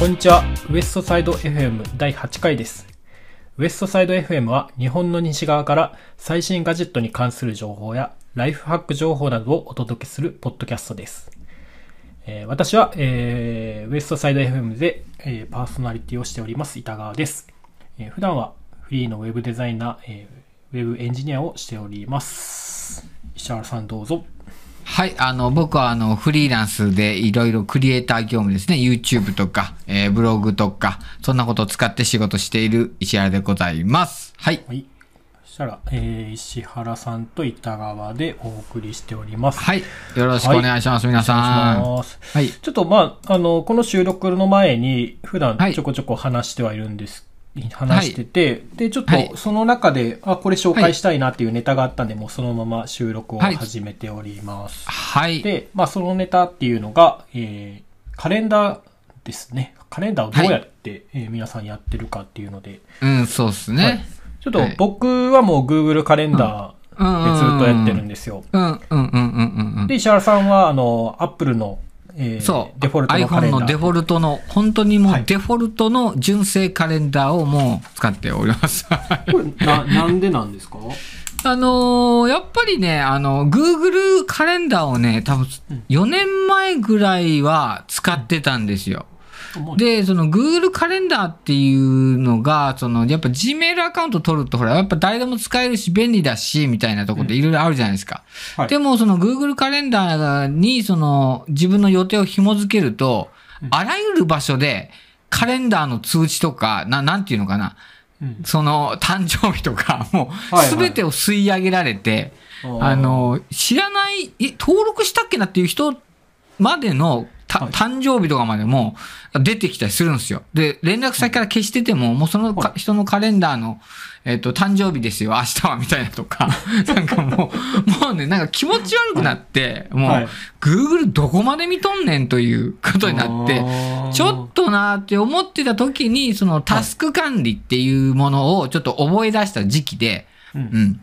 こんにちは。ウエストサイド FM 第8回です。ウエストサイド FM は日本の西側から最新ガジェットに関する情報やライフハック情報などをお届けするポッドキャストです。えー私は、えーウエストサイド FM で、えーパーソナリティをしております板川です。え普段はフリーのウェブデザイナー、えーウェブエンジニアをしております。石原さんどうぞ。はい、あの、僕はあの、フリーランスでいろいろクリエイター業務ですね、YouTube とか、えーブログとか、そんなことを使って仕事している石原でございます。はい。はい。そしたら、えー石原さんと板川でお送りしております。はい。よろしくお願いします、皆さん。お願いしますはい。ちょっとまあ、あの、この収録の前に、普段はいちょこちょこ話してはいるんです。話してて、で、ちょっはい。とその中で、あ、これ紹介したいなっていうネタがあったんで、もうそのまま収録をはい始めております。はい。で、まあ、そのネタっていうのが、えー、カレンダーですね。カレンダーをどうやって、えー皆さんやってるかっていうので、うん、そうっすね。はい。ちょっとはい。僕はもう Google カレンダーでずっとやってるんですよ。うん、うん、うん、うん、うん。うん。で、石原さんは、あの、Apple の、えーそう。デフォルトの iPhone。のデフォルトの、本当にもはいうデフォルトの純正カレンダーをもう使っております。これ、な、なんでなんですか？あのーやっぱりね、あの、Google カレンダーをね、多分うん4年前ぐらいは使ってたんですよ。で、その Google カレンダーっていうのが、その、やっぱ Gmail アカウント取ると、ほら、やっぱ誰でも使えるし、便利だし、みたいなところでいろいろあるじゃないですか。はい。でも、その Google カレンダーに、その、自分の予定を紐付けると、あらゆる場所で、カレンダーの通知とか、な、なんていうのかな。うん。その、誕生日とか、もう、はいはい。すべてを吸い上げられて、あ、の、知らない、え、登録したっけなっていう人までの、たはい。誕生日とかまでも出てきたりするんですよ。で、連絡先から消してても、もうその人のカレンダーの、えっ、と、誕生日ですよ、明日は、みたいなとか、なんかもう、もうね、なんか気持ち悪くなって、もう、はい。Google どこまで見とんねんということになって、ちょっとなーって思ってた時に、そのタスク管理っていうものをちょっと覚え出した時期で、う。うんん。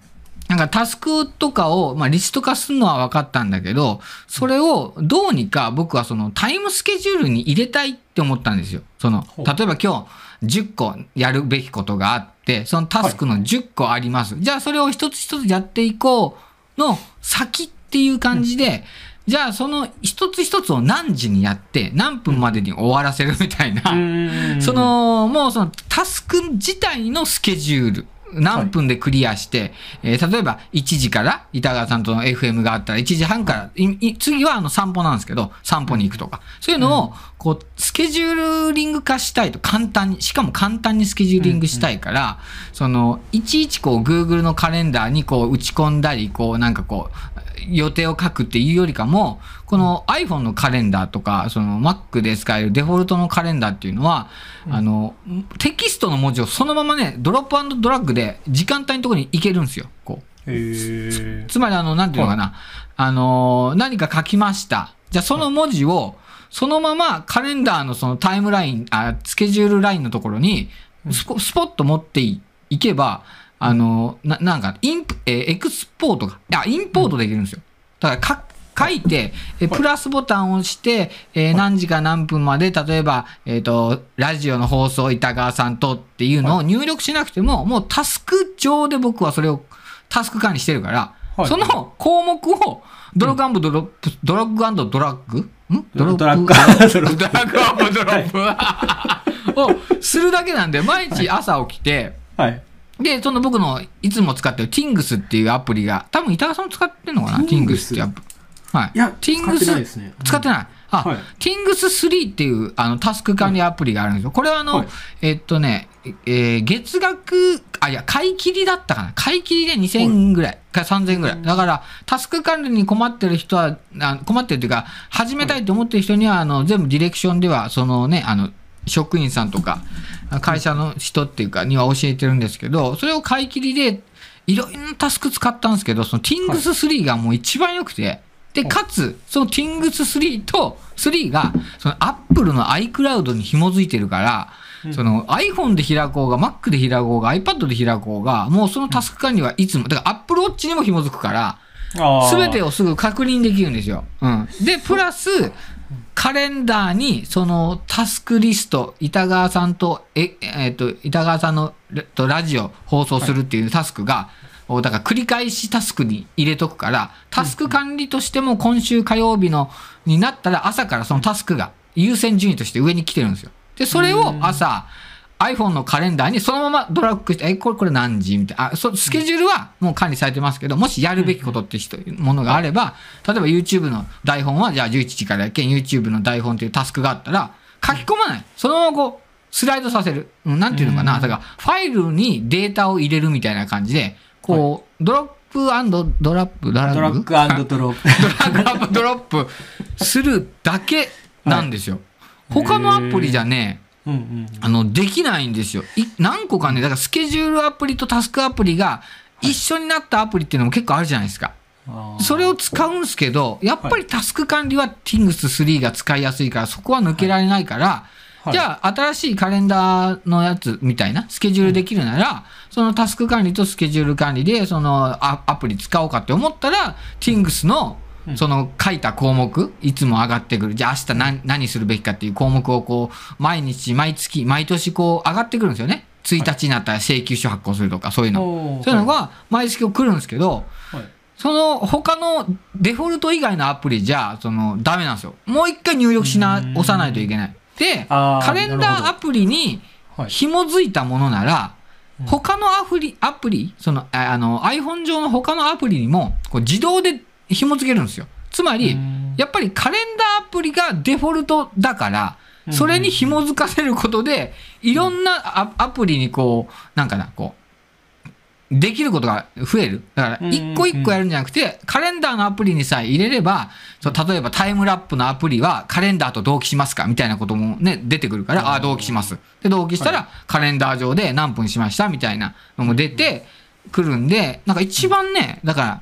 なんかタスクとかを、まあ、リスト化するのは分かったんだけど、それをどうにか僕はそのタイムスケジュールに入れたいって思ったんですよ。その、例えば今日10個やるべきことがあって、そのタスクの10個あります。じゃあそれを一つ一つやっていこうの先っていう感じで、じゃあその一つ一つを何時にやって何分までに終わらせるみたいな、うん。そ、の、もうそのタスク自体のスケジュール。何分でクリアして、えー例えば1時から、板川さんとの FM があったら1時半から、いい次はあの散歩なんですけど、散歩に行くとか。そういうのを、こう、スケジューリング化したいと簡単に、しかも簡単にスケジューリングしたいから、その、いちいちこう Google のカレンダーにこう打ち込んだり、こうなんかこう、予定を書くっていうよりかも、この iPhone のカレンダーとか、その Mac で使えるデフォルトのカレンダーっていうのは、あの、テキストの文字をそのままね、ドロップドラッグで時間帯のところに行けるんですよ。こう。へーつまりあの、なんていうのかな。あの、何か書きました。じゃあその文字を、そのままカレンダーのそのタイムライン、あスケジュールラインのところに、スポスポッと持っていいけば、あの、ななんか、インプ、えーエクスポートが、あ、インポートできるんですよ。だからか、書いて、えプラスボタンを押して、えー何時か何分まで、例えば、えっ、と、ラジオの放送、板川さんとっていうのを入力しなくても、もうタスク上で僕はそれをタスク管理してるから、はい。その項目をドラッグドロップ、ドラッグドラッグ？ん？ドラッグ。ドラッグドラッグ。ドラッグドロップ をするだけなんで、毎日朝起きて、はい。で、その僕のいつも使ってる Tings っていうアプリが、多分板川さんも使ってるのかな？Tings ってアプリ。はい。いや、Tings 使ってないですね。使ってない。あ、はい Tings3 っていうあのタスク管理アプリがあるんですよ。これはあの、はいえっとね、えー月額、あ、いや、買い切りだったかな？買い切りで2000円ぐらい、か3000円ぐらい。だから、タスク管理に困ってる人は、あ困ってるっていうか、始めたいと思ってる人には、あの、全部ディレクションでは、そのね、あの、職員さんとか、会社の人っていうか、には教えてるんですけど、それを買い切りで、いろいろなタスク使ったんですけど、その Tings3 がもう一番良くて、で、かつ、その Tings3 と、3が、その Apple の iCloud に紐づいてるから、その iPhone で開こうが、Mac で開こうが、iPad で開こうが、もうそのタスク管理はいつも、だから Apple Watch にも紐づくから、すべてを。をすぐ確認できるんですよ。うん。で、プラス、カレンダーに、そのタスクリスト、板川さんと、え、えっ、と、板川さんのラとラジオ放送するっていうタスクが、おだから繰り返しタスクに入れとくから、タスク管理としても今週火曜日の、になったら朝からそのタスクが優先順位として上に来てるんですよ。で、それを朝、iPhone のカレンダーにそのままドラッグして、え、これ、これ何時？みたいな。あ、そ、スケジュールはもう管理されてますけど、もしやるべきことって人、ものがあれば、例えば YouTube の台本は、じゃあ11時からやけん、YouTube の台本っていうタスクがあったら、書き込まない。そのままこう、スライドさせる。うん、なんていうのかな。だから、ファイルにデータを入れるみたいな感じで、こう、ドロップドラップ、ドラドラッグドロップ。ドラッグドロップするだけなんですよ。他のアプリじゃね、うんうん。あの、できないんですよ。い何個かね、だからスケジュールアプリとタスクアプリが一緒になったアプリっていうのも結構あるじゃないですか。それを使うんすけど、やっぱりタスク管理は Things3 が使いやすいから、そこは抜けられないから、はいじゃあ新しいカレンダーのやつみたいな、スケジュールできるなら、そのタスク管理とスケジュール管理で、そのアアプリ使おうかって思ったら、Things のうんその書いた項目、いつも上がってくる。じゃあ明日何何するべきかっていう項目をこう、毎日、毎月、毎年こう上がってくるんですよね。1日になったら請求書発行するとか、そういうの。そういうのが毎月来るんですけど、はいその他のデフォルト以外のアプリじゃ、そのダメなんですよ。もう一回入力しな押さないといけない。で、カレンダーアプリにはい紐づいたものなら、うん他のアプリ、アプリ、その、ああの、iPhone 上の他のアプリにも、こう自動で紐付けるんですよ。つまり、うんやっぱりカレンダーアプリがデフォルトだから、それに紐づかせることで、いろんなアアプリにこう、なんかな、こう、できることが増える。だから、うん一個一個やるんじゃなくて、カレンダーのアプリにさえ入れれば、そう例えばタイムラップのアプリはカレンダーと同期しますかみたいなこともね、出てくるから、ああ、同期します。で、同期したら、カレンダー上で何分しましたみたいなのも出てくるんで、なんか一番ね、だから、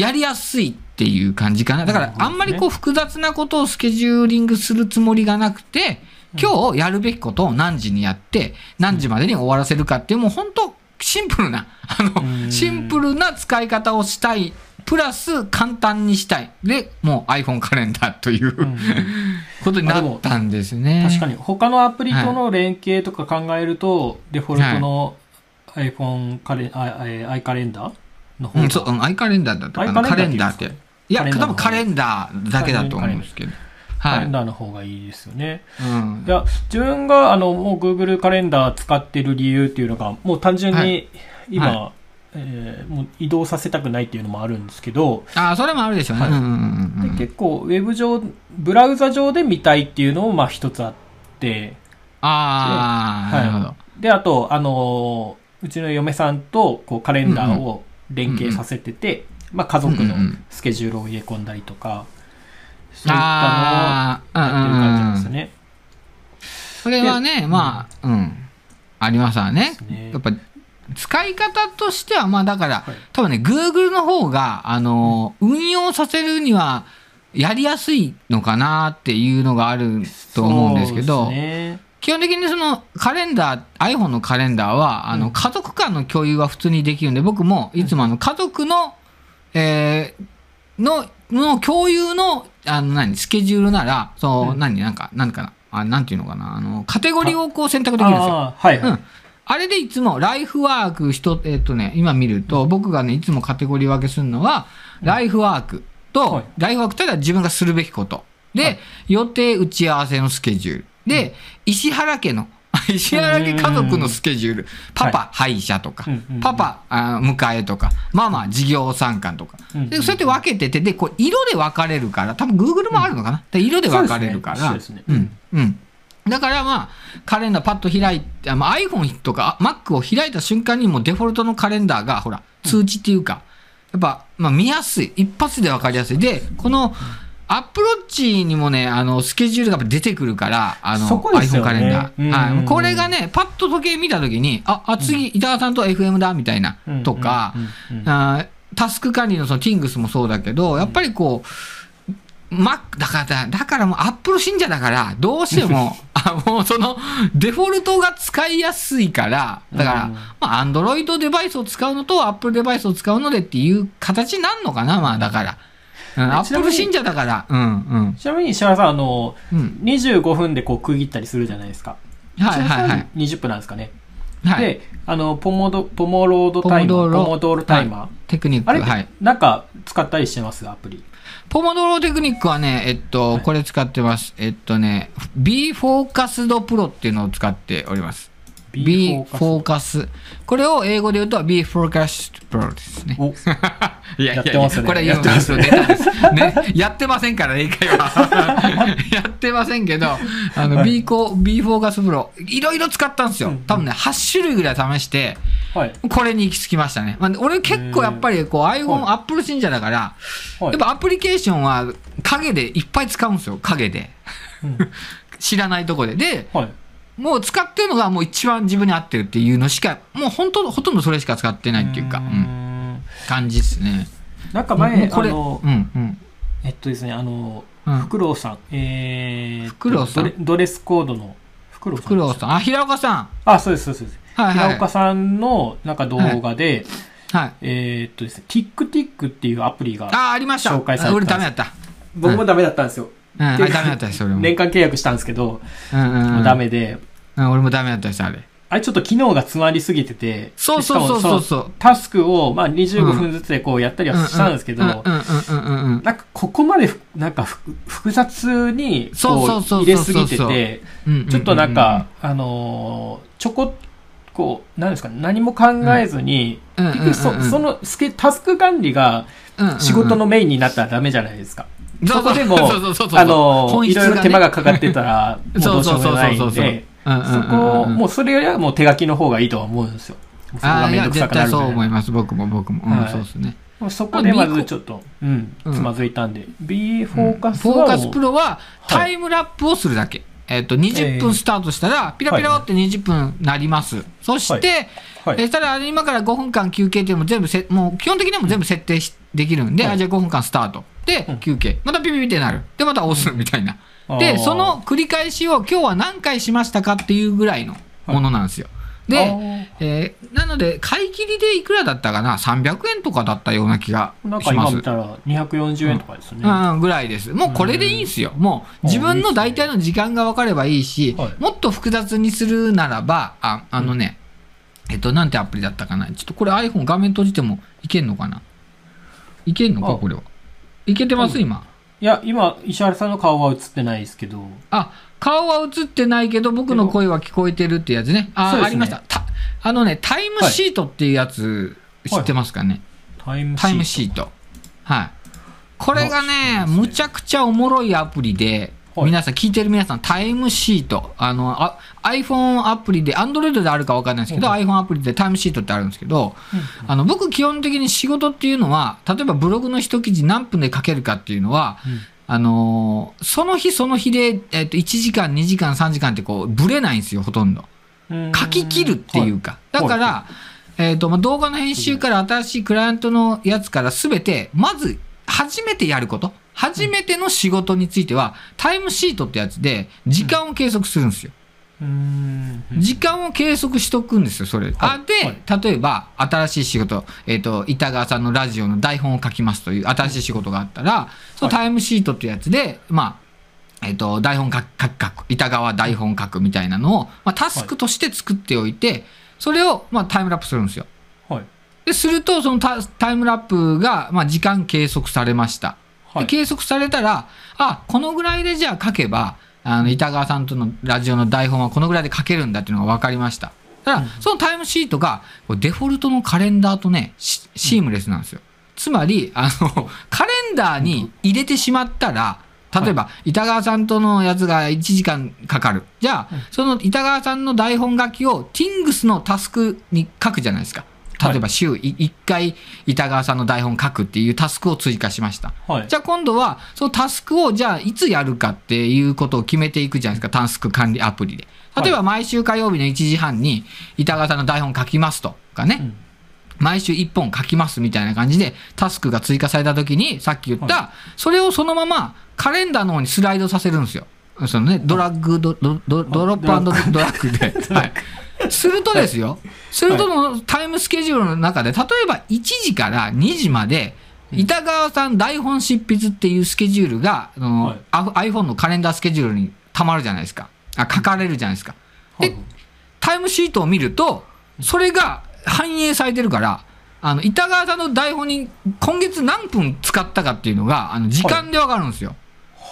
やりやすいっていう感じかな。だから、あんまりこう複雑なことをスケジューリングするつもりがなくて、今日やるべきことを何時にやって、何時までに終わらせるかっていう、もう本当シンプルな、あうの、んシンプルな使い方をしたい。プラス簡単にしたい。で、もう iPhone カレンダーという、うん ことになったんですね。確かに他のアプリとの連携とか考えると、デフォルトの iPhone カレあえー i カレンダーうん、そう、うん、アイカレンダーだったかな。カレンダーっていや、多分カレンダーだけだと思うんですけど。はい。カレンダーの方がいいですよね。うんいや、自分があのもう Google カレンダー使ってる理由っていうのが、もう単純はに今、はえーもう移動させたくないっていうのもあるんですけど、ああ、それもあるでしょうね。はいうんうんうんうんで結構ウェブ上、ブラウザ上で見たいっていうのもまあ一つあって、ああ、はいなるほど。で、あと、あのーうちの嫁さんとこうカレンダーを連携させてて、まあ家族のうんうんスケジュールを入れ込んだりとか、そういったのをやってる感じなんですよね。それはね、まあ、うん。ありますわね。ね。やっぱ、使い方としては、まあだから、はい。多分ね、Google の方が、あの、運用させるには、やりやすいのかなっていうのがあると思うんですけど、ね基本的にそのカレンダー、iPhone のカレンダーは、あの、うん家族間の共有は普通にできるんで、僕もいつもあの、家族の、えーの、の共有の、あの、何、スケジュールなら、そう、うん何、なんか、なんかな、あ、なんていうのかな、あの、カテゴリーをこう選択できるんですよ。はいはい。うん。あれでいつも、ライフワーク、人、えっ、とね、今見ると、僕がね、いつもカテゴリー分けするのは、ライフワークと、はいライフワークというのは自分がするべきこと。で、はい予定打ち合わせのスケジュール。で、石原家の、石原家家族のスケジュール。パパ、歯医者とかパパ、あ迎えとか、ママ、事業参観とか。で、そうやって分けてて、で、こう、色で分かれるから、多分 Google もあるのかな、で色で分かれるから。うん。だからまあ、カレンダーパッと開いて、まあ、iPhone とか Mac を開いた瞬間にもうデフォルトのカレンダーが、ほら、通知っていうか、やっぱ、まあ見やすい。一発で分かりやすい。で、この、アップローチにもね、あの、スケジュールが出てくるから、あの、iPhone カレンダうんー。はい。これがね、パッと時計見たときに、あ、あ、次、板川さんと FM だ、みたいな、とか、タスク管理のその Things もそうだけど、やっぱりこう、Mac、だから、だからもう Apple 信者だから、どうしても、あもうその、デフォルトが使いやすいから、だから、うんまあ、Android デバイスを使うのと Apple デバイスを使うのでっていう形になるのかな、まあ、だから。うん、アップちなみにル信者だから。うんうん。ちなみに石原さん、あの、うん。25分でこう区切ったりするじゃないですか。はいはいはい。20分なんですかね。はい。で、あの、ポモド、ポモロードタイマー、ポモドールタイマー。テクニック。あれ、はい。なんか使ったりしてます？アプリ。ポモドロテクニックはね、えっと、はいこれ使ってます。えっとね、B フォーカスドプロっていうのを使っております。B フォーカス。これを英語で言うと B フォーカスプロですね。お、いややってますねこれやってます出たんです。ね。やってませんからね、英会話。やってませんけど、あの、はい B コ、B フォーカスプロ、いろいろ使ったんですよ。多分ね、8種類ぐらい試して、はい。これに行き着きましたね。まあ、俺結構やっぱりこう iPhone、はいアップル信者だから、はいやっぱアプリケーションは影でいっぱい使うんですよ、影で。うん 知らないとこで。で、はい。もう使ってるのがもう一番自分に合ってるっていうのしか、もう本当、ほとんどそれしか使ってないっていうか、ううんん感じですね。なんかも前、うこれ、う、んうん。えっとですね、あの、うんフクロウさん、えーと、フクロウさんドレスコードの、フクロウさん。フクロウさん。あ、平岡さん。あ、そうです、そうです。はいはい。平岡さんのなんか動画で、はい。えーっとですね、TickTick っていうアプリが、あ、ありました。紹介されてたあ俺ダメだった。僕もダメだったんですよ。うん、あでれダメだったです、俺も。年間契約したんですけど、うんうんうん。ダメで、うん、俺もダメだったです、あれ。あれちょっと機能が詰まりすぎてて、そうそうそうそうしかもそう。タスクを、まあ、25分ずつでこうやったりはしたんですけど。なんかここまでふなんかふ複雑にそう入れすぎてて、ちょっとなんか、あのーちょここう、なんですかね、何も考えずに、そそのスケタスク管理が仕事のメインになったらダメじゃないですか。そこでも、あのいろいろ手間がかかってたら、もうどうしようもないんそうそうそうそうで、そこ、もうそれよりはもう手書きの方がいいとは思うんですよ。ああ、いや、絶対そう思います。僕も僕も。うん、はいそうですね。そこでまずちょっと、うん、うんつまずいたんで、B フォーカスフォーカスプロはタイムラップをするだけ。えっと、20分スタートしたら、ピラピラって20分なります。そして、はいえしたら今から5分間休憩っていうのも全部せ、もう基本的にはもう全部設定しできるんで、はいあじゃあ5分間スタート。でうん、休憩。またピピピってなる。で、また押すみたいな。で、その繰り返しを今日は何回しましたかっていうぐらいのものなんですよ。あで、ーえーなので、買い切りでいくらだったかな ?300 円とかだったような気がなんかします今見。たら240円とかですね。うん、ぐらいです。もうこれでいいんですよ。もう自分の大体の時間が分かればいいし、はいもっと複雑にするならば、ああのね、えっと、なんてアプリだったかな？ちょっとこれ iPhone 画面閉じてもいけんのかな？いけんのか？あこれは。いけてます？今。いや、今、石原さんの顔は映ってないですけど、あ、顔は映ってないけど僕の声は聞こえてるってやつね。あ、ねありました。たあのね、タイムシートっていうやつ知ってますかね、タイムシート。タイムシート。はい。これがね、むちゃくちゃおもろいアプリで、はい皆さん、聞いてる皆さん、タイムシート。あの、あ iPhone アプリで、Android であるか分かんないですけど、うん iPhone アプリでタイムシートってあるんですけど、あの、僕基本的に仕事っていうのは、例えばブログの一記事何分で書けるかっていうのは、うんあのーその日その日で、えっと、1時間、2時間、3時間ってこう、ぶれないんですよ、ほとんど。うん書き切るっていうか。だから、えっ、と、まあ、動画の編集から新しいクライアントのやつからすべて、まず、初めてやること。初めての仕事については、タイムシートってやつで、時間を計測するんですよ。うん時間を計測しとくんですよ、それ。あで、例えば、新しい仕事、えっ、と、板川さんのラジオの台本を書きますという新しい仕事があったら、そのタイムシートってやつで、まあ、えっ、と、台本書く、書く、書く、板川台本書くみたいなのを、まあ、タスクとして作っておいて、それを、まあ、タイムラップするんですよ。はい。で、すると、そのタタイムラップが、まあ、時間計測されました。はい。で計測されたら、あ、このぐらいでじゃあ書けば、あの、板川さんとのラジオの台本はこのぐらいで書けるんだっていうのが分かりました。ただ、そのタイムシートが、デフォルトのカレンダーとね、シシームレスなんですよ。つまり、あの、カレンダーに入れてしまったら、例えば、板川さんとのやつが1時間かかる。じゃあ、その板川さんの台本書きを Things のタスクに書くじゃないですか。例えば、週1回板川さんの台本書くっていうタスクを追加しました。はい。じゃあ今度は、そのタスクをじゃあいつやるかっていうことを決めていくじゃないですか、タスク管理アプリで。例えば毎週火曜日の1時半に板川さんの台本書きますとかね、うん毎週1本書きますみたいな感じでタスクが追加された時に、さっき言った、はそれをそのままカレンダーの方にスライドさせるんですよ。そのね、ドラッグド、ドドドロップドラッグで。はい。するとですよ、するとのタイムスケジュールの中で、例えば1時から2時まで、板川さん台本執筆っていうスケジュールが、あのはいあ iPhone のカレンダースケジュールに溜まるじゃないですか。あ、書かれるじゃないですか。はいえタイムシートを見ると、それが反映されてるから、あの、板川さんの台本に今月何分使ったかっていうのが、あの、時間でわかるんですよ。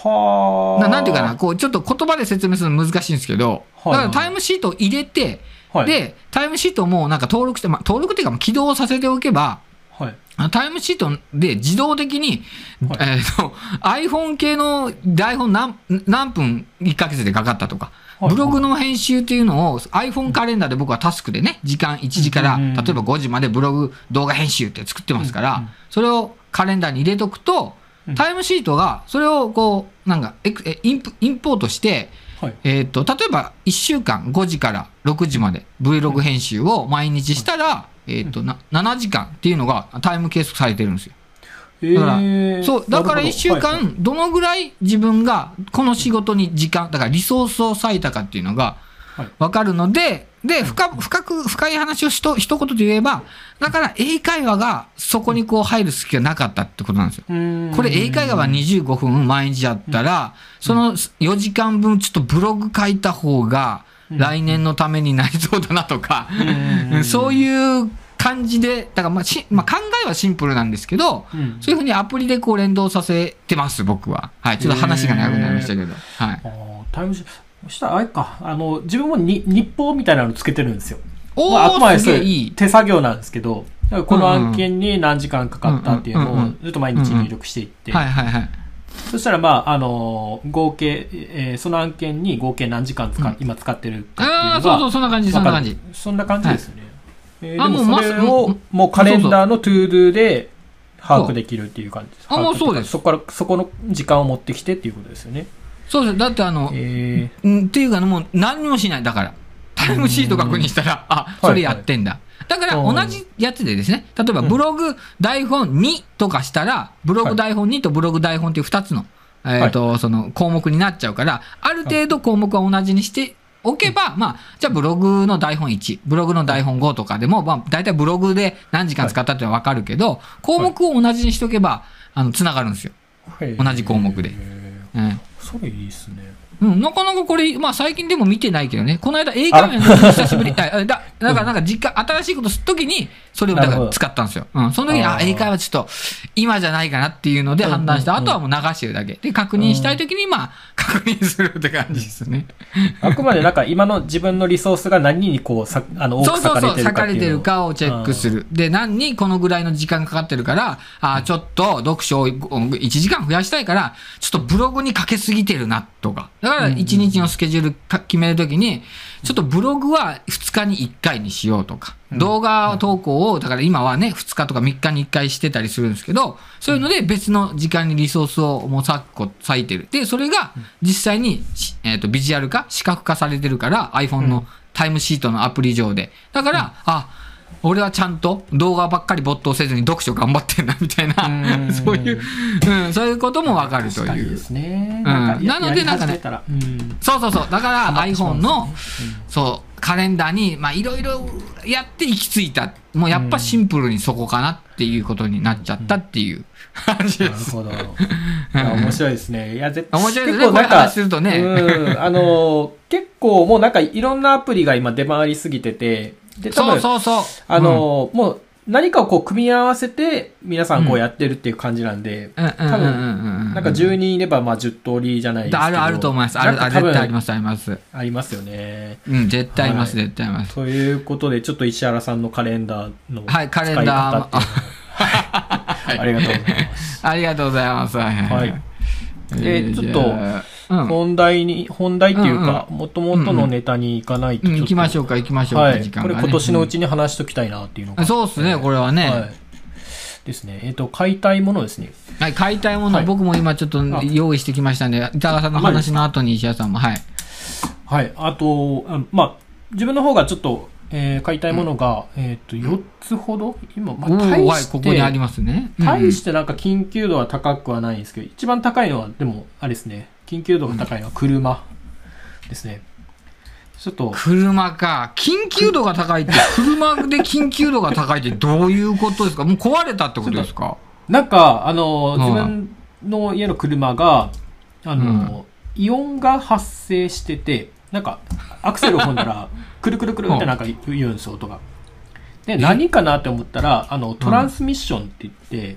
はあ。ななんていうかな、こう、ちょっと言葉で説明するの難しいんですけど、だはい。からタイムシートを入れて、はい、で、タイムシートもなんか登録して、まあ、登録っていうか起動させておけば、はい。タイムシートで自動的に、はい。えっ、と、iPhone 系の台本何何分1ヶ月でかかったとか、はい。ブログの編集っていうのを iPhone カレンダーで僕はタスクでね、時間1時から、例えば5時までブログ動画編集って作ってますから、それをカレンダーに入れとくとうん、タイムシートがそれをこう、なんかインプインポートして、はい。えっ、と、例えば1週間5時から6時まで Vlog 編集を毎日したら、えっ、と、な7時間っていうのがタイム計測されてるんですよ。えだからーそう、だからなるほど。1週はいはい。間、どのぐらい自分がこの仕事に時間、だからリソースを割いたかっていうのがはい分かるので、で、深深く、深い話をしと一言で言えば、だから英会話がそこにこう入る隙がなかったってことなんですよ。これ英会話は25分毎日やったら、その4時間分ちょっとブログ書いた方が来年のためになりそうだなとか、うん そういう感じで、だからまあし、まあ、考えはシンプルなんですけど、うんそういうふうにアプリでこう連動させてます、僕は。はい。ちょっと話が長くなりましたけど。はい。タイムシそしたらあれか、あの、自分もに日報みたいなのつけてるんですよ。おまあ、あくまー、ですそれ。手作業なんですけど、この案件に何時間かかったっていうのをずっと毎日入力していって、はいはいはい。そしたらまあ、あのー合計、えーその案件に合計何時間使、うん今使ってるかっていうのがそうそう、そんな感じ、そんな感じそんな感じですよね。えーあでもそれをさ、もうカレンダーの to do で把握できるっていう感じです。あもうそうですそこから、そこの時間を持ってきてっていうことですよね。そうです。だってあの、えうんっていうかね、もう何にもしない。だから、タイムシート確認したら、あ、それやってんだ。だからうん。同じやつでですね、例えばブログ台本2とかしたら、ブログ台本2とブログ台本っていう2つの、えっと、その項目になっちゃうから、ある程度項目は同じにしておけば、まあ、じゃあブログの台本1、ブログの台本5とかでも、まあ、大体ブログで何時間使ったってのはわかるけど、項目を同じにしとけば、あの、つながるんですよ。ー。同じ項目で。えうん。それいいっすね。うん、なかなかこれ、まあ最近でも見てないけどね、この間英会話の久しぶり、あだだからなんか実家、新しいことするときに、それをだから使ったんですよ。うん、その時に、あ英会話ちょっと、今じゃないかなっていうので判断した。うんうんうんあとはもう流してるだけ。で、確認したいときに、まあ、確認するって感じですね。あくまでなんか今の自分のリソースが何にこうさ、あの、多くそうそうそう、割かれてる割かをるかをチェックする。で、何にこのぐらいの時間かかってるから、あーちょっと読書を1時間増やしたいから、ちょっとブログにかけすぎてるなとか。だから1日のスケジュールか決めるときに、ちょっとブログは2日に1回にしようとか、うん。動画投稿を、だから今はね、2日とか3日に1回してたりするんですけど、そういうので別の時間にリソースをもう割いてる。で、それが実際にし、えっ、と、ビジュアル化、視覚化されてるから、iPhone のタイムシートのアプリ上で。だから、あ、俺はちゃんと動画ばっかり没頭せずに読書頑張ってんな、みたいな、うん。そういう、うん、そういうこともわかるという。なのでなんかねうん。そうそうそう。だから iPhone のね、そう、カレンダーに、まあ、いろいろやって行き着いた。もうやっぱシンプルにそこかなっていうことになっちゃったっていう。感じです。なるほど。面白いですね。いや、絶面白いですね。結構なんかこういう話するとね。うん。あの、結構もうなんかいろんなアプリが今出回りすぎてて、で、多そう分、そうそう。あの、もう何かをこう組み合わせて皆さんこうやってるっていう感じなんで、うん、うんうんうんうんうん。なんか10人いればまあ10通りじゃないですけど。あるあると思います。ある、あ絶対あります、あります。ありますよね。うん、絶対あります、はい絶対あります。ということで、ちょっと石原さんのカレンダーのはいカレンダー ありがとうございます。ありがとうございます。はいははいい。でえーちょっと。本題に、本題っていうか、もともとのネタに行かないとうん、行きましょううか、行きましょうか、はい。時間が、ね。これ今年のうちに話しときたいなっていうのが。うんそうっすね、これはね。はい。ですね。えっ、と、買いたいものですね。はい、買いたいもの、はい僕も今ちょっとあ用意してきましたんで、板川さんの話の後に石田さんも、はい。はい。あと、あまあ、自分の方がちょっと、えー買いたいものが、えっ、と、4つほど？今、まあ、大して、ここにありますね。うん大してなんか緊急度は高くはないんですけど、一番高いのは、でも、あれですね。緊急度が高いのは車ですね。ちょっと、車か。緊急度が高いって、車で緊急度が高いってどういうことですか？もう壊れたってことですか？なんか、あの、うん自分の家の車が、あの、イオンが発生してて、なんか、アクセルを踏んだら、くるくるくるってなんか言うんですよ、音が。で、何かなって思ったら、あの、トランスミッションって言って、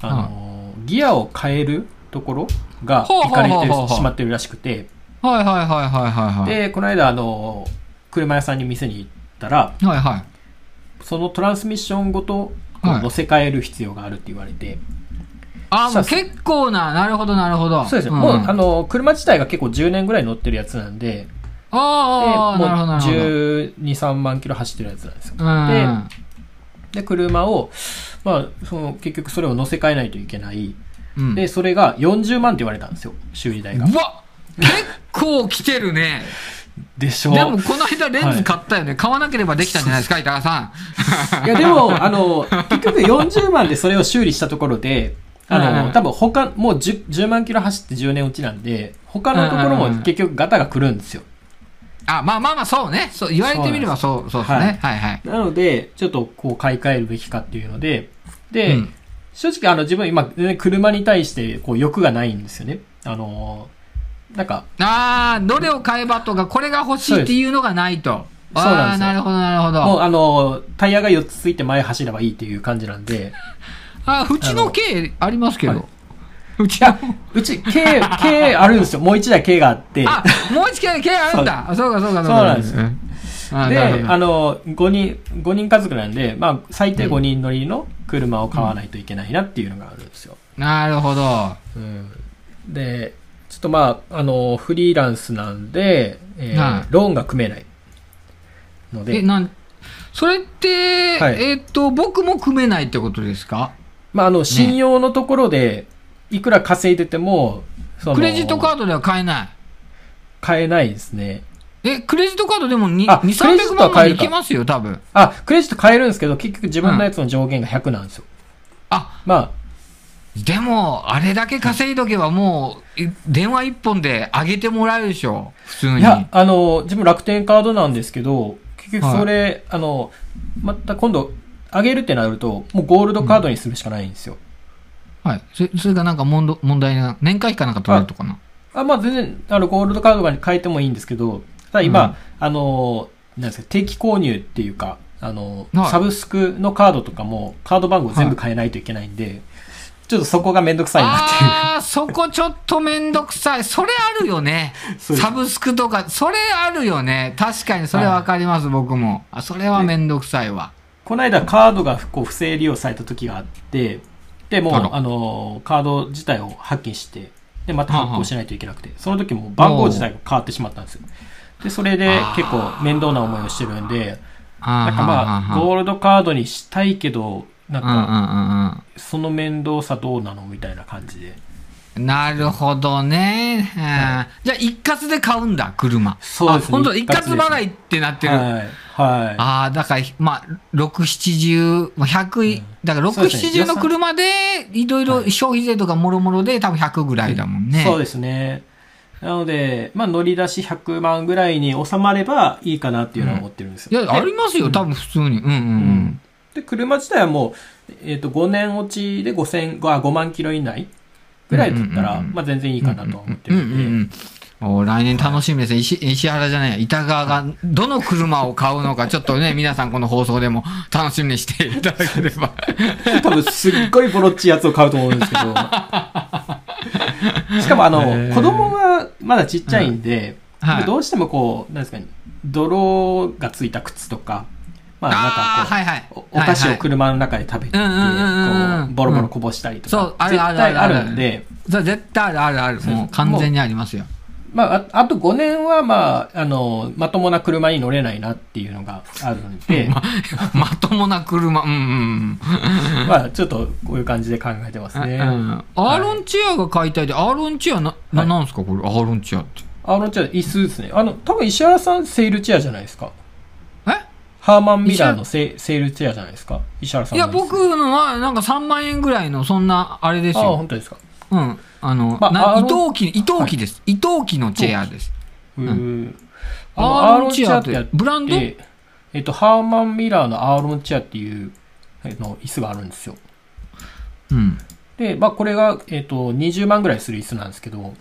あの、ギアを変えるところが、ほうほういかれてしまってるらしくて、はいはいはいはいはいはい。で、この間、あの、車屋さんに店に行ったら、はいはい。そのトランスミッションごとはい乗せ替える必要があるって言われて、あ、もう結構な、なるほどなるほど。そうですね、んもう、あの、車自体が結構10年ぐらい乗ってるやつなんで、で、ああ、なるほどもうなるほど。12、3万キロ走ってるやつなんですよ。うん。で、車を、まあ、その、結局それを乗せ替えないといけない。うんで、それが40万って言われたんですよ、修理代が。うわ結構来てるね。でしょでもこの間レンズ買ったよね。買わなければできたんじゃないですか、板川さん。いや、でも、あの、結局40万でそれを修理したところで、あの、うんうん多分他、もう 10, 10万キロ走って10年落ちなんで、他のところも結局ガタが来るんですよ。あ、まあまあまあ、そうね。そう、言われてみればそう、そうですね。はいはい。なので、ちょっとこう買い替えるべきかっていうので、で、うん正直あの自分今、全然車に対してこう欲がないんですよね。あの、なんか、ああ、どれを買えばとか、これが欲しいっていうのがないと。そうなんですよああ、なるほどなるほど。もうあの、タイヤが4つついて前走ればいいっていう感じなんで、あ、うちの K ありますけはいど。うちうち、K、K あるんですよ。もう1台 K があって。あ、もう一回 K あるんだ。あそうかそうかそうなんですよ。あで、あの、5人、5人家族なんで、まあ、最低5人乗りの車を買わないといけないなっていうのがあるんですよ。なるほど。うん。で、ちょっとまあ、あの、フリーランスなんで、えーはいローンが組めないのえ、で、なん、それって、はいえっと、僕も組めないってことですか？まあ、あの、信用のところで、いくら稼いでても、そのクレジットカードでは買えない。買えないですね。え、クレジットカードでも2、あ2クレジッ300万までいきますよ、多分。あ、クレジット買えるんですけど、結局自分のやつの上限が100なんですよ。あ、まあ、でも、あれだけ稼いどけばもう、い電話一本で上げてもらえるでしょ、普通に。いや、あの、自分楽天カードなんですけど、結局それ、あの、また今度、上げるってなると、もうゴールドカードにするしかないんですよ。はい。それそれがなんか問題問題な、年会費かなんか取れるとかな。あまあ全然、あの、ゴールドカードに変えてもいいんですけど、ただ今、うんあの、なんですか、定期購入っていうか、あの、はいサブスクのカードとかも、カード番号全部変えないといけないんで、ちょっとそこがめんどくさいなっていう。ああ、そこちょっとめんどくさい。それあるよね。サブスクとか、それあるよね。確かにそれわかります、僕も。あ、それはめんどくさいわ。この間カードがこう不正利用された時があって、で、もう、あの、カード自体を破棄して、で、また発行しないといけなくて、その時も番号自体が変わってしまったんですよ。で、それで結構面倒な思いをしてるんで、ななんかまあ、ゴールドカードにしたいけど、なんか。その面倒さどうなのみたいな感じで。なるほどね。うんじゃあ、一括で買うんだ、車。そうですねあ本当一一括払いってなってる。はい。はい。ああ、だから、まあ、6、70、まあ100い、だから6、そうですね70の車で、いろいろ消費税とかもろもろで多分100ぐらいだもんね。そうですね。なので、まあ、乗り出し100万ぐらいに収まればいいかなっていうのは思ってるんですよ。いや、ありますよ、多分普通に。うんうんうん。で、車自体はもう、えっ、と、5年落ちで5000、あ5万キロ以内ぐらいだったら、うんうんうんまあ全然いいかなとは思ってるんで。うんうんうんお来年楽しみですね。石石原じゃないや、板川がどの車を買うのか、ちょっとね、皆さんこの放送でも楽しみにしていただければ。多分すっごいボロっちいやつを買うと思うんですけど。しかもあの、子供がまだちっちゃいんで、はいでどうしてもこう、なんですかね、泥がついた靴とか、まあなんあかこう、ーはいはい。おお菓子を車の中で食べて、こうボロボロこぼしたりとか、そうある絶ある対ああるあるるんで、絶対あるあるある。もう完全にありますよ。まあ、ああと5年は、まあ、あの、まともな車に乗れないなっていうのがあるんで、ままともな車、うんうんまあ、ちょっとこういう感じで考えてますうん。ね。うんアーロンチェアが買いたいで、アーロンチェアな、なはいなんですかこれ、アーロンチェアって。あの、じゃあ椅子ですね。あの、多分石原さんセールチェアじゃないですか。え？ハーマンミラーのセセールチェアじゃないですか？石原さんいや、僕のは、なんか3万円ぐらいの、そんな、あれですああ、よ。本当ですか。うん。あの、まあな伊藤機、伊藤機です。伊藤機のチェアです。うーん。アーロンチェアってブランド？ええっと、ハーマンミラーのアーロンチェアっていう、あの、椅子があるんですよ。うん。で、まあ、これが、えっ、と、20万ぐらいする椅子なんですけど、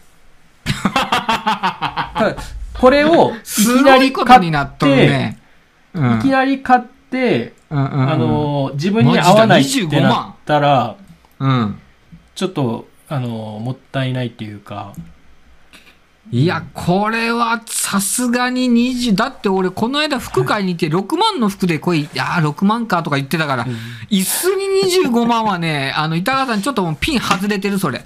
これをいきないり買って、になっとるね。うんいきなり買って、うんうんうんあの、自分に合わないってマジだ25な万ったら、うん。ちょっと、あの、もったいないっていうか、いや、これはさすがに20、だって俺この間服買いに行って6万の服でこい、いやー6万かとか言ってたから、椅子に25万はね、あの、板川さんちょっともうピン外れてる、それ。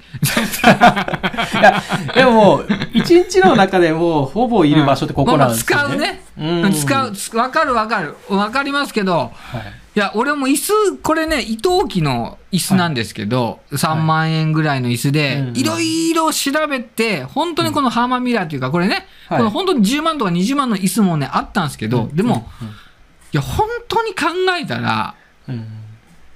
いや、でももう、一日の中でもう、ほぼいる場所ってここなんですよ、ねまあまあ使うね。うん使う、つわかるわかる。わかりますけど、はい。いや、俺も椅子、これね、伊藤機の椅子なんですけど、3万円ぐらいの椅子でうんう、ん。いろいろ調べて、本当にこのハーマーミラーというか、これね、はい。この本当に10万とか20万の椅子もね、あったんですけど、でも、うん、いや、本当に考えたら、うん。うん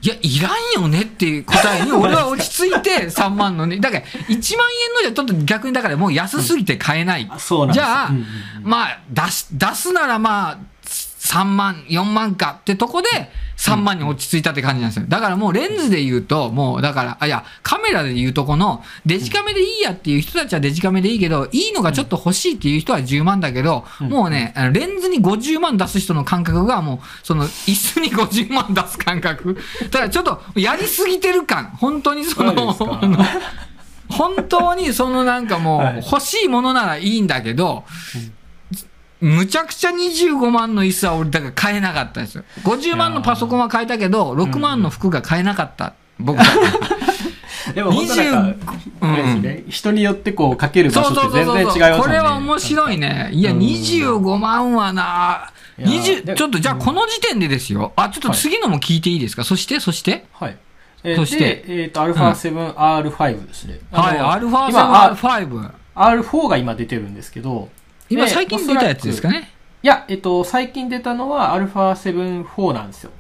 いや、いらんよねっていう答えに、俺は落ち着いて 3万のね、だから1万円のじゃちょっと逆にだからもう安すぎて買えない。うなんじゃあ、うんうんうん。まあ、出し、出すならまあ、3万、4万かってとこで、3万に落ち着いたって感じなんですよ。だからもうレンズで言うと、もうだから、あ、いや、カメラで言うとこの、デジカメでいいやっていう人たちはデジカメでいいけど、いいのがちょっと欲しいっていう人は10万だけど、うんもうね、レンズに50万出す人の感覚がもう、その、椅子に50万出す感覚。だからちょっと、やりすぎてる感。本当にその、本当にそのなんかもう、はい欲しいものならいいんだけど、むちゃくちゃ25万の椅子は俺だから買えなかったですよ。50万のパソコンは買えたけど、6万の服が買えなかった。僕は。でも本当なんか、うん人によってこうかける場所ってそうそうそう全然違いますね。これは面白いね。いや、うん25万はな、いや20でちょっとじゃあこの時点でですよ。あ、ちょっと次のも聞いていいですか、そして、そして？はい。えーそしてで、えっ、と、α7R5 ですね。はい、あの α7R5。R4 が今出てるんですけど、今で最近出たやつですかね。いや、えっと、最近出たのは α7-4 なんですよ。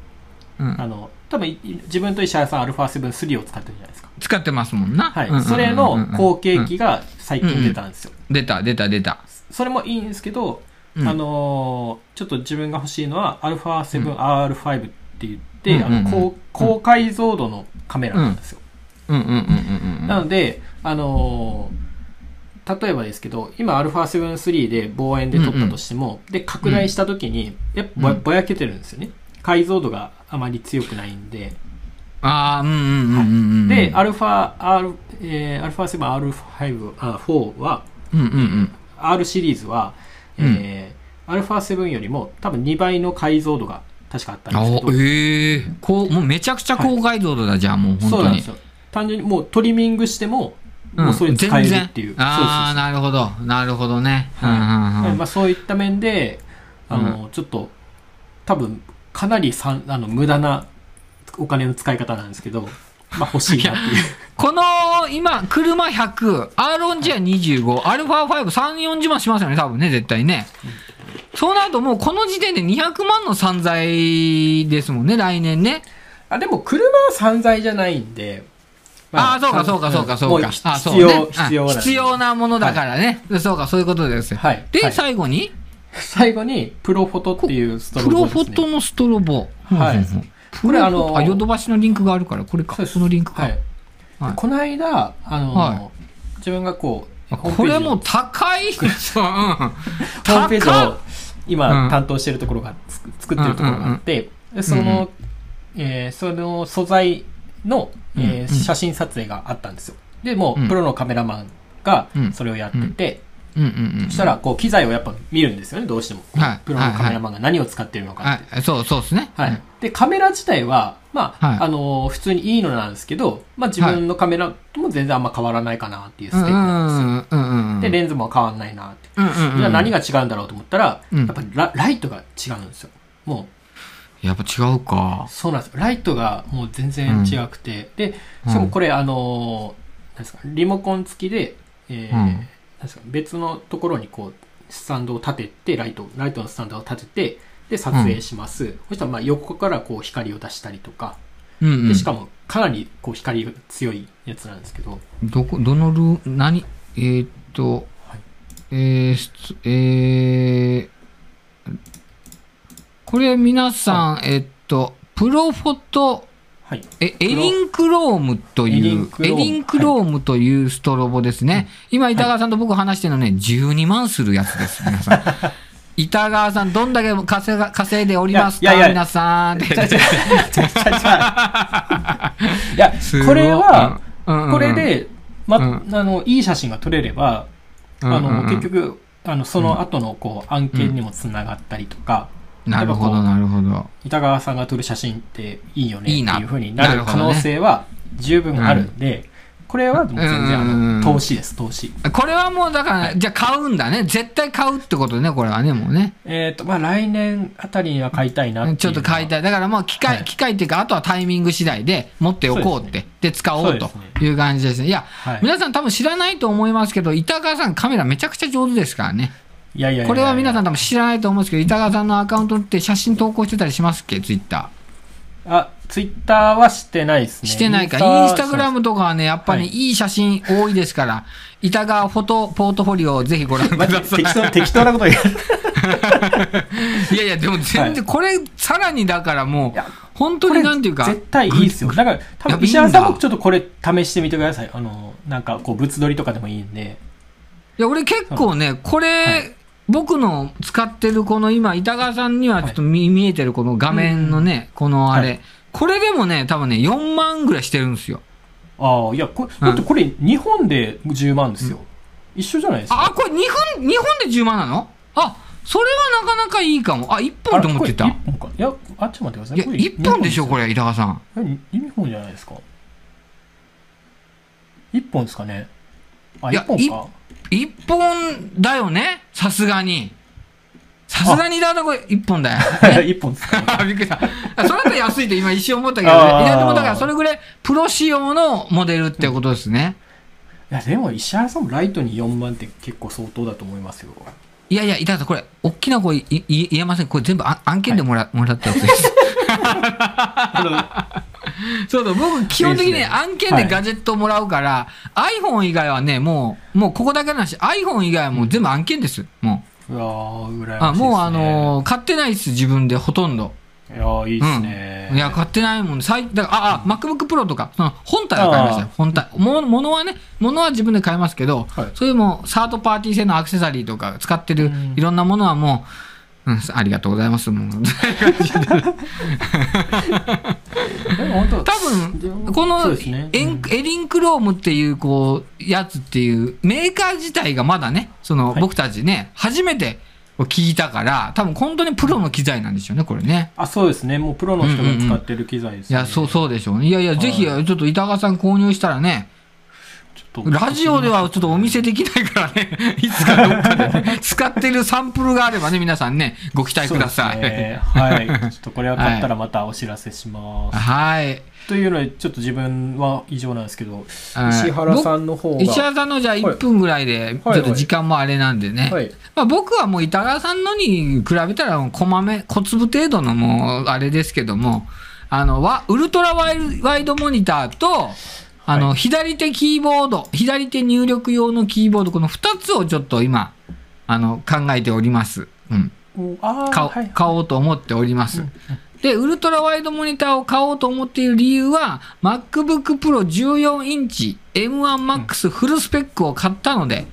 うんあの、多分い自分と石原さん α7-3 を使ってるじゃないですか。使ってますもんな。はい。うんうんうんうんそれの後継機が最近出たんですよ。出た、出た、出た。それもいいんですけど、うんあのーちょっと自分が欲しいのは α7R5 って言って、うんうんうんあの高高解像度のカメラなんですよ。うんうんうんうんうん。なので、あのー 例えばですけど、今アルフ α7-3 で望遠で撮ったとしても、うんうん、で、拡大した時に、やっぱぼやけてるんですよね。解像度があまり強くないんで。ああ、うんうんうん、うんはい、で、アルファ、R、えー、アルファ7、R5、あ4は、うんうんうん、R シリーズは、うん、えー、アルファ7よりも多分2倍の解像度が確かあったんですけど。ええー、こう、もうめちゃくちゃ高解像度だ、はい、じゃあもう本当に。そうなんですよ。単純にもうトリミングしても、もうそれ使えるっていう。ああ、なるほど。なるほどね。はいまあ、そういった面で、あの、ちょっと、多分、かなりさんあの無駄なお金の使い方なんですけど、まあ欲しいなっていう。この、今、車100、アーロンジア25、アルファ5、3、40万しますよね、多分ね、絶対ね。そうなるともうこの時点で200万の散財ですもんね、来年ね。あ、でも車は散財じゃないんで、ああ、そうか、そうか、そうか、そうか。必要、必要必要なものだからね。そうか、そういうことですよ。はい。で、はい最後に、最後に、プロフォトっていうストロプロボです、ね。フォトのストロボ。はいこれあのあ、ヨドバシのリンクがあるから、これか。そのリンクか。はい。はいこの間、あの、は自分がこう、これもう高いですよ。うん。ホームページを今うん担当してるところが、作ってるところがあって、でその、えーその素材の、えーうんうん写真撮影があったんですよ。で、もううんプロのカメラマンがうんそれをやってて、うんうんうん。そしたら、こう、機材をやっぱ見るんですよね、どうしても。はいプロのカメラマンが何を使ってるのかって。はい、そう、そうですね。はい。で、カメラ自体は、まあ、はいあのー普通にいいのなんですけど、まあ自分のカメラとも全然あんま変わらないかなっていうスペックうんうなんですよ。んうんうんうん。で、レンズも変わらないなって。うんうんうん。じゃあ何が違うんだろうと思ったら、うんやっぱラライトが違うんですよ。もやっぱ違うか。う、。そうなんですよ。ライトがもう全然違くて、で、しかもこれ、あのーなんですか、リモコン付きで、えーうん。なんですか別のところにこう、スタンドを立てて、ライト、ライトのスタンドを立てて、で、撮影します。そしたら、まあ、横からこう、光を出したりとか、うんうん。で、しかも、かなり、こう、光が強いやつなんですけど、どこ、どのルー、何？えーっと、はい。えーすえーこれ皆さん、えっと、プロフォトはい。えエリンクロームという、エエリンクロームというストロボですね。今、板川さんと僕話してるのね、12万するやつです、皆さん。板川さん、どんだけ稼が稼いでおりますかいやいやいや。皆さん。いやこれは、うんうんうんこれで、ま、うあの、いい写真が撮れれば、あの、うんうんうん結局、あの、その後の、こう、案件にもつながったりとか、なるほど、なるほど。う板川さんが撮る写真っていいよねっていうふうになる可能性は十分あるんで、これはもう全然、あの、投資です、投資。これはもうだから、じゃあ買うんだね。絶対買うってことね、これはね、もうね。えっと、まあ、来年あたりには買いたいな。ちょっと買いたい。だからもう機械、はい機械っていうか、あとはタイミング次第で持っておこうって。で使おうという感じですね。いや、はい皆さん多分知らないと思いますけど、板川さんカメラめちゃくちゃ上手ですからね。いやいやこれは皆さん多分知らないと思うんですけど、板川さんのアカウントって写真投稿してたりしますっけ？ツイッタあ、ツイッターはしてないですー。ね。してないか。イインスタグラムとかはね、やっぱりはいいい写真多いですから、板川フォトポートフォリオをぜひご覧ください。適当、適当なこと言う。いやいや、でも全然、これ、さらにだからもいうや、本当になんていうか、絶対いいですよ。だから、多分石原さんもちょっとこれ試してみてください。あの、なんかこう、物撮りとかでもいいんで。いや、俺結構ね、これ、はい僕の使ってるこの今、板川さんにはちょっと見,、見えてるこの画面のね、このあれ、はいこれでもね、多分ね、4万ぐらいしてるんですよ。ああ、いや、これ、だってこれ、日本で10万ですよ。一緒じゃないですか？あ、これ2分、日本で10万なの？あ、それはなかなかいいかも。あ、1本と思ってた。あいや、あ、っと待ってください。や、これ1本でしょ、これ。れ、板川さん。えに日本じゃないですか？一本ですかね？あ、いや一本か？1本だよね？さすがに。さすがにだな、これ、1本だよ。一本ですか、びっくりした。それだと安いって今一瞬思ったけどね。あーいや、でもだからそれぐらいプロ仕様のモデルってことですね。いや、でも石原さんもライトに4万って結構相当だと思いますよ。いやいや、板川さん、これ、大きな声いい言えません。これ全部あ案件でもら,、もらったやつです。そうそう、僕、基本的にね、案件でガジェットもらうから、iPhone 以外はね、もう、もうここだけの話、iPhone 以外はもう全部案件です。もうわー、羨ましいです、ね。もう、あのー買ってないです、自分で、ほとんど。いやー、いいですね。いや、買ってないもん。最だから、あ、あ、MacBook Pro とか、その本体は買いましたよあ。本体。も物はね、物は自分で買いますけど、はいそういうもう、サードパーティー製のアクセサリーとか使ってるうんいろんなものはもう、うん、ありがとうございます。もうでも本当多分、このそうですねエリンクロームっていう、こう、やつっていう、メーカー自体がまだね、その、はい僕たちね、初めて聞いたから、多分本当にプロの機材なんでしょうね、これね。あ、そうですね。もうプロの人が使ってる機材です、ねいや、そう、そうでしょうね。いやいや、ぜひ、ちはょっと板川さん購入したらね、ラジオではちょっとお見せできないからね、いつかどっかでね、使ってるサンプルがあればね、皆さんね、ご期待ください。ね はい。ちょっとこれは買ったらまたお知らせします。はい。というので、ちょっと自分は異常なんですけど、はい石原さんの方が。石原さんのじゃあ1分ぐらいで、ちょはいっと時間もあれなんでね。はい。まあ、僕はもう板川さんのに比べたら、こまめ、小粒程度のもう、あれですけども、あの、わウルトラワイワイドモニターと、あの、は左手キーボード、左手入力用のキーボード、この2つをちょっと今、あの、考えております。うん。買おはい。買おうと思っております。で、ウルトラワイドモニターを買おうと思っている理由は、MacBook Pro 14インチ M1Max フルスペックを買ったので、はい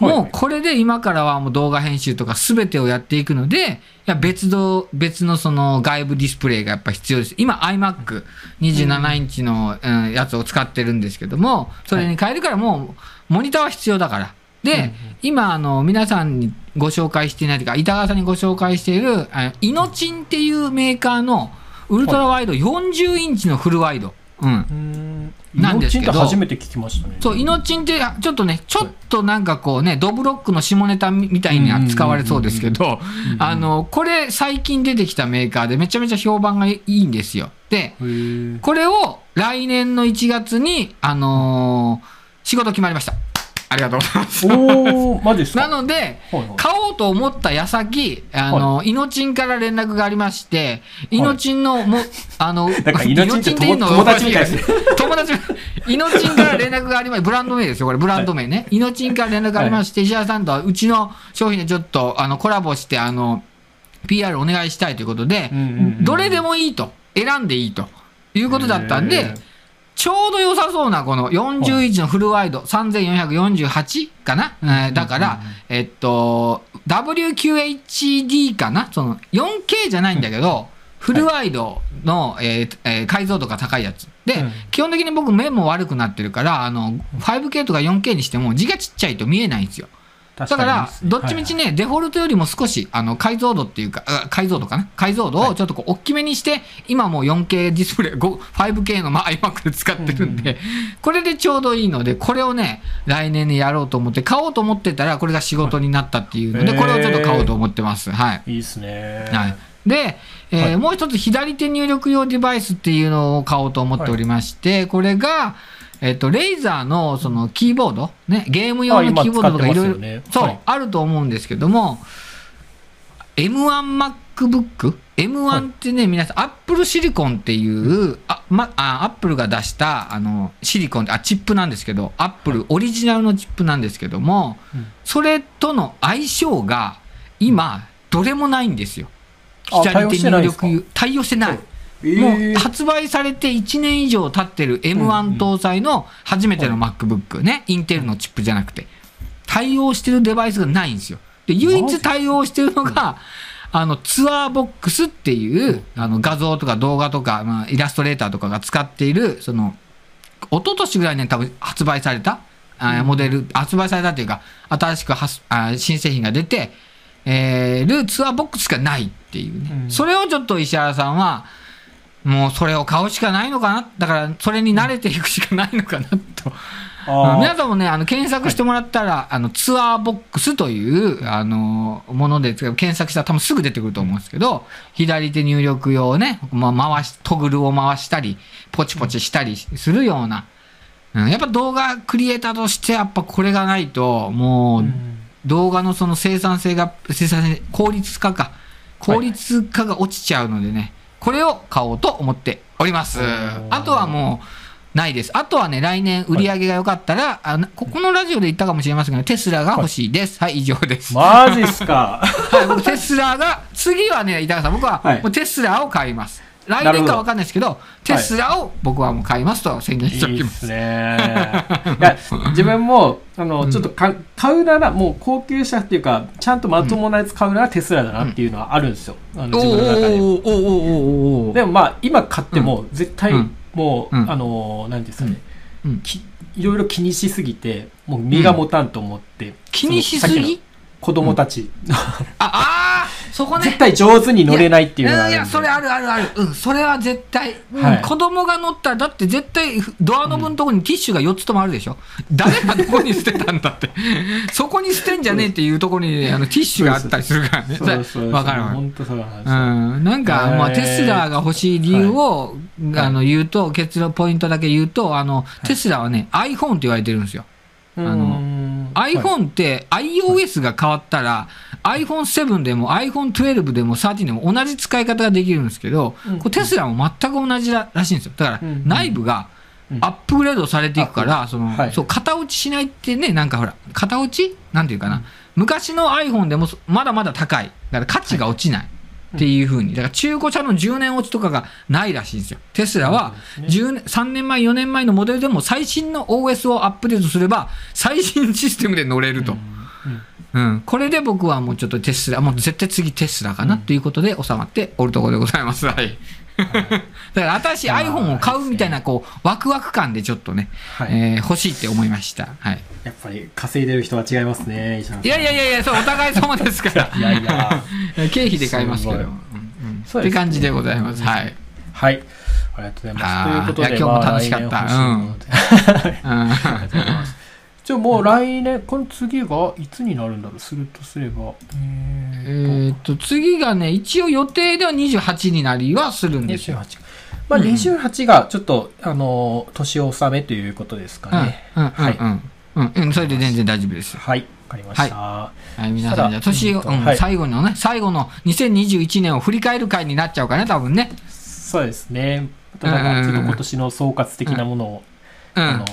もうこれで今からはもう動画編集とか全てをやっていくので、いや別の、別のその外部ディスプレイがやっぱ必要です。今 iMac27 インチの、うんやつを使ってるんですけども、それに変えるからもうモニターは必要だから。で、今あの皆さんにご紹介していないというか板川さんにご紹介しているあイノチンっていうメーカーのウルトラワイド40インチのフルワイド、うん。なんですけど。初めて聞きましたね。そうイノチンってちょっとねちょっとなんかこうねドブロックの下ネタみたいに扱われそうですけどうん。あのこれ最近出てきたメーカーでめちゃめちゃ評判がいいんですよ。でこれを来年の1月にあのー仕事決まりましたありがとうございます。おー、マジですか？なので、はいはい。買おうと思った矢先、あの、イノチンから連絡がありまして、イノチンの、も、あの、なんかイノチンって言うの友達みたいですね。友達、イノチンから連絡がありまして、ブランド名 です よ、これ、ブランド名ね。イノチンから連絡がありまして、石原さんとはうちの商品でちょっと、あの、コラボして、あの、PR お願いしたいということでどれでもいいと、選んでいいと。いうことだったんで、ちょうど良さそうなこの40インチのフルワイド、3448かな、えーだから、えっと、WQHD かな？その 4K じゃないんだけど、フルワイドの、えーえー解像度が高いやつ。で、うん。基本的に僕目も悪くなってるから、あの、5K とか 4K にしても字がちっちゃいと見えないんですよ。だから、どっちみちね、デフォルトよりも少し、あの、解像度っていうか、あ解像度かな？解像度をちょっとこう、大きめにして、今もう 4K ディスプレイ、5 5K のまあ iMac で使ってるんで、これでちょうどいいので、これをね、来年にやろうと思って、買おうと思ってたら、これが仕事になったっていうので、はいこれをちょっと買おうと思ってます。はい。いいですね。はい。で、えーはいもう一つ左手入力用デバイスっていうのを買おうと思っておりまして、これが、えっ、と、レイザーのそのキーボード、ね、ゲーム用のキーボードとかいろいろ、あると思うんですけども、M1MacBook、M1 ってね、皆さん、アップルシリコンっていう、あ、ま、あ、アップルが出した、あの、シリコン、あ、チップなんですけど、アップルオリジナルのチップなんですけども、うん。それとの相性が、今、どれもないんですよ。あ左手入力、対応してない。えー。もう発売されて1年以上経ってる M1 搭載の初めての MacBook ね、インテルのチップじゃなくて、対応してるデバイスがないんですよ。で、唯一対応してるのが、あの、ツアーボックスっていう、あの、画像とか動画とか、まあ、イラストレーターとかが使っている、その、一昨年ぐらいに多分発売された、あモデル、発売されたっていうか、新しく発あ新製品が出て、えー、るツアーボックスしかないっていうね。うん。それをちょっと石原さんは、もうそれを買うしかないのかな？だから、それに慣れていくしかないのかなと。皆さんもね、あの、検索してもらったら、あの、ツアーボックスという、あの、もので、検索したら多分すぐ出てくると思うんですけど、左手入力用をね、まあ、回し、トグルを回したり、ポチポチしたりするような、うん、やっぱ動画クリエイターとしてやっぱこれがないと、もう、うん。動画のその生産性が、生産性、効率化か、効率化が落ちちゃうのでね、これを買おうと思っておりますー。あとはもう、ないです。あとはね、来年売り上げが良かったら、あのここのラジオで言ったかもしれませんが、テスラが欲しいです。はい、以上です。マジっすか。はい、僕テスラが、次はね、板川さん、僕ははいもうテスラを買います。来なるほど年か分かんないですけど、テスラを僕はもう買いますと宣言いしておきま。すすね。いや、自分も、あの、ちょっとか買うなら、もう高級車っていうか、ちゃんとまともなやつ買うならテスラだなっていうのはあるんですよ。あのおー自分の中で。おーおーおでもまあ、今買っても、絶対うん、もう、うん。あの、なんですかね、いろいろ気にしすぎて、もう身が持たんと思って。気にしすぎ？子供たち、ああーそこね。絶対上手に乗れないっていうのがあるんで。いや、それあるあるある。うん、それは絶対。うんはい子供が乗ったら、だって絶対、ドアノブのところにティッシュが4つともあるでしょ。誰がどこに捨てたんだって。そこに捨てんじゃねえっていうところに、あの、ティッシュがあったりするからね。そうそうそう。わかるわ。本当そうなんですうよ。ん、なんか、まあ、テスラが欲しい理由を、はいあの言うと、結論、ポイントだけ言うと、あの、テスラはね、iPhone って言われてるんですよ。あの iPhone って iOS が変わったら、iPhone7 でも iPhone12 でも13でも同じ使い方ができるんですけど、うんこれテスラも全く同じららしいんですよ。だからうん内部がうんアップグレードされていくから、あその、はいそう、型落ちしないってね、なんかほら、型落ちなんていうかな。昔の iPhone でもまだまだ高い。だから価値が落ちない。っていうふうに。だから中古車の10年落ちとかがないらしいんですよ。テスラは10年3年前、4年前のモデルでも最新の OS をアップデートすれば最新システムで乗れると。うん、これで僕はもうちょっとテスラ、もう絶対次テスラかなということで収まっておるところでございます。はい。だから新しい iPhone を買うみたいな、こう、ワクワク感でちょっとね、はいえー欲しいって思いました。はい。やっぱり稼いでる人は違いますね、いやいやいやいや、そう、お互い様ですから。いやいや。経費で買いますけど。うんうんねって感じでございます。はい。はい。ありがとうございます。ということで、いや今日も楽しかったまあ来年欲しいものでうんありがとうございます。じゃあもう来年、この次がいつになるんだろう？するとすれば。ええーーっと、次がね、一応予定では28になりはするんですよ。28。まあ、うん28がちょっと、あの、年納めということですかね。うん、うん、はいうん、うん、うん、それで全然大丈夫です。はい。わかりました。はい、皆さん、ただじゃあ年を、うんうんはい最後のね、最後の2021年を振り返る回になっちゃうかね、多分ね。そうですね。あとなんか、ちょっと今年の総括的なものを、うん。あの、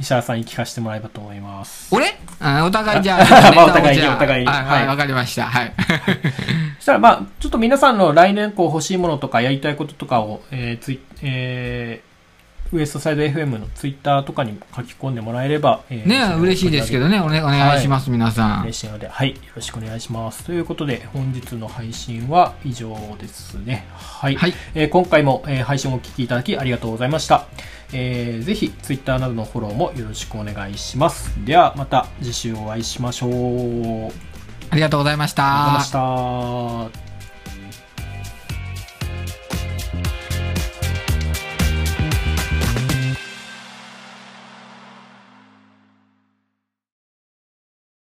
石原さんに聞かせてもらえばと思います。俺？あお互いじゃああ、まあお互いにじゃあお互いにはい、は、はいいわかりました。はい。そしたら、まあ、ちょっと皆さんの来年こう欲しいものとかやりたいこととかを、えーツイえーウエストサイド FM のツイッターとかにも書き込んでもらえれば、えーね嬉しいですけどね、お,、ね、お願いします、皆さん。嬉しいので、はい、よろしくお願いします。ということで、本日の配信は以上ですね。はい。はいえー今回も、えー配信をお聞きいただきありがとうございました。えーぜひ、Twitter などのフォローもよろしくお願いします。では、また次週お会いしましょう。ありがとうありがとうございましたございました。